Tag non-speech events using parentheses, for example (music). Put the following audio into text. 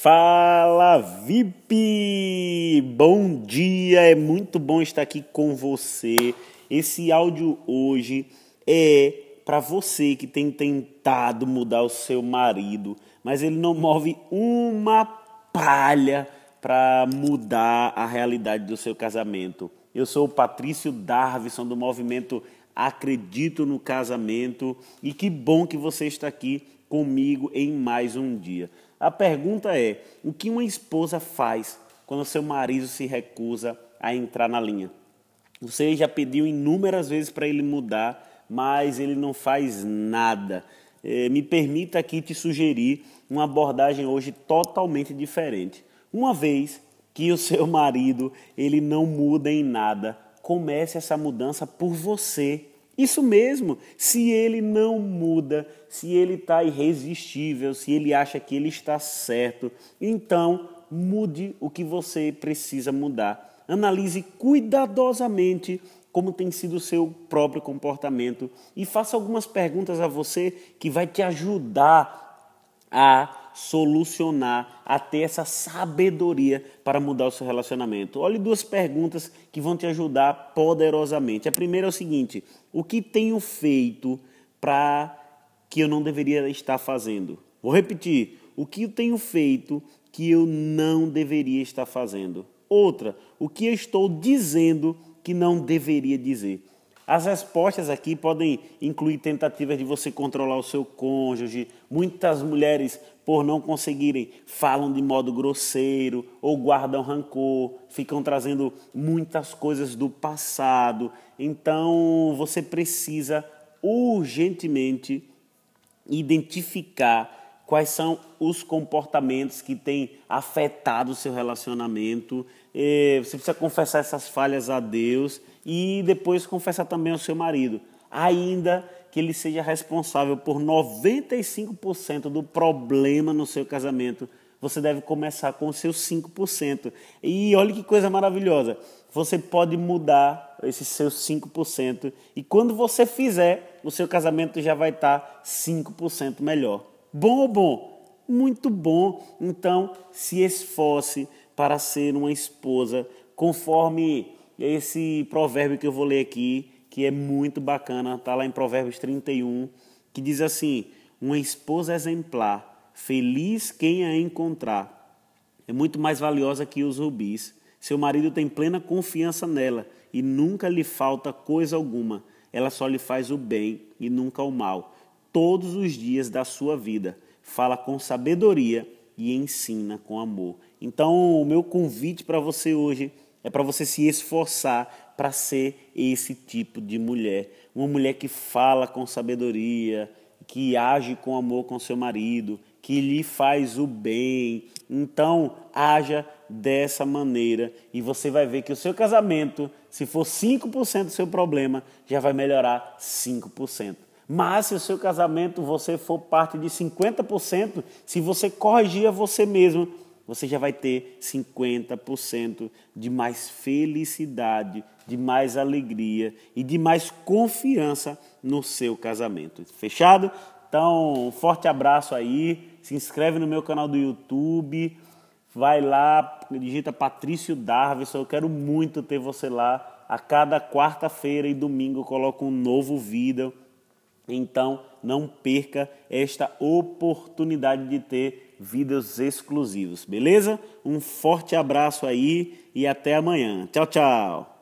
Fala VIP! Bom dia, é muito bom estar aqui com você. Esse áudio hoje é para você que tem tentado mudar o seu marido, mas ele não move uma palha para mudar a realidade do seu casamento. Eu sou o Patrício Darvison do movimento Acredito no Casamento e que bom que você está aqui comigo em mais um dia. A pergunta é: o que uma esposa faz quando seu marido se recusa a entrar na linha? Você já pediu inúmeras vezes para ele mudar, mas ele não faz nada. É, me permita aqui te sugerir uma abordagem hoje totalmente diferente. Uma vez que o seu (laughs) marido ele não muda em nada, comece essa mudança por você. Isso mesmo, se ele não muda, se ele está irresistível, se ele acha que ele está certo, então mude o que você precisa mudar. Analise cuidadosamente como tem sido o seu próprio comportamento e faça algumas perguntas a você que vai te ajudar a solucionar, a ter essa sabedoria para mudar o seu relacionamento. Olhe duas perguntas que vão te ajudar poderosamente. A primeira é o seguinte: o que tenho feito para que eu não deveria estar fazendo? Vou repetir: o que eu tenho feito que eu não deveria estar fazendo? Outra, o que eu estou dizendo que não deveria dizer? As respostas aqui podem incluir tentativas de você controlar o seu cônjuge. Muitas mulheres, por não conseguirem, falam de modo grosseiro ou guardam rancor, ficam trazendo muitas coisas do passado. Então, você precisa urgentemente identificar quais são os comportamentos que têm afetado o seu relacionamento. Você precisa confessar essas falhas a Deus e depois confessar também ao seu marido, ainda que ele seja responsável por 95% do problema no seu casamento. Você deve começar com os seus 5%. E olha que coisa maravilhosa. Você pode mudar esses seus 5%. E quando você fizer, o seu casamento já vai estar 5% melhor. Bom ou bom? Muito bom. Então, se esforce para ser uma esposa conforme esse provérbio que eu vou ler aqui, que é muito bacana, está lá em Provérbios 31, que diz assim: Uma esposa exemplar, feliz quem a encontrar, é muito mais valiosa que os rubis. Seu marido tem plena confiança nela e nunca lhe falta coisa alguma. Ela só lhe faz o bem e nunca o mal todos os dias da sua vida. Fala com sabedoria e ensina com amor. Então, o meu convite para você hoje é para você se esforçar para ser esse tipo de mulher. Uma mulher que fala com sabedoria, que age com amor com seu marido, que lhe faz o bem. Então, haja dessa maneira e você vai ver que o seu casamento, se for 5% do seu problema, já vai melhorar 5%. Mas se o seu casamento você for parte de 50%, se você corrigir a você mesmo, você já vai ter 50% de mais felicidade, de mais alegria e de mais confiança no seu casamento. Fechado? Então, um forte abraço aí. Se inscreve no meu canal do YouTube. Vai lá, digita Patrício Darvison. Eu quero muito ter você lá. A cada quarta-feira e domingo eu coloco um novo vídeo então, não perca esta oportunidade de ter vídeos exclusivos, beleza? Um forte abraço aí e até amanhã. Tchau, tchau.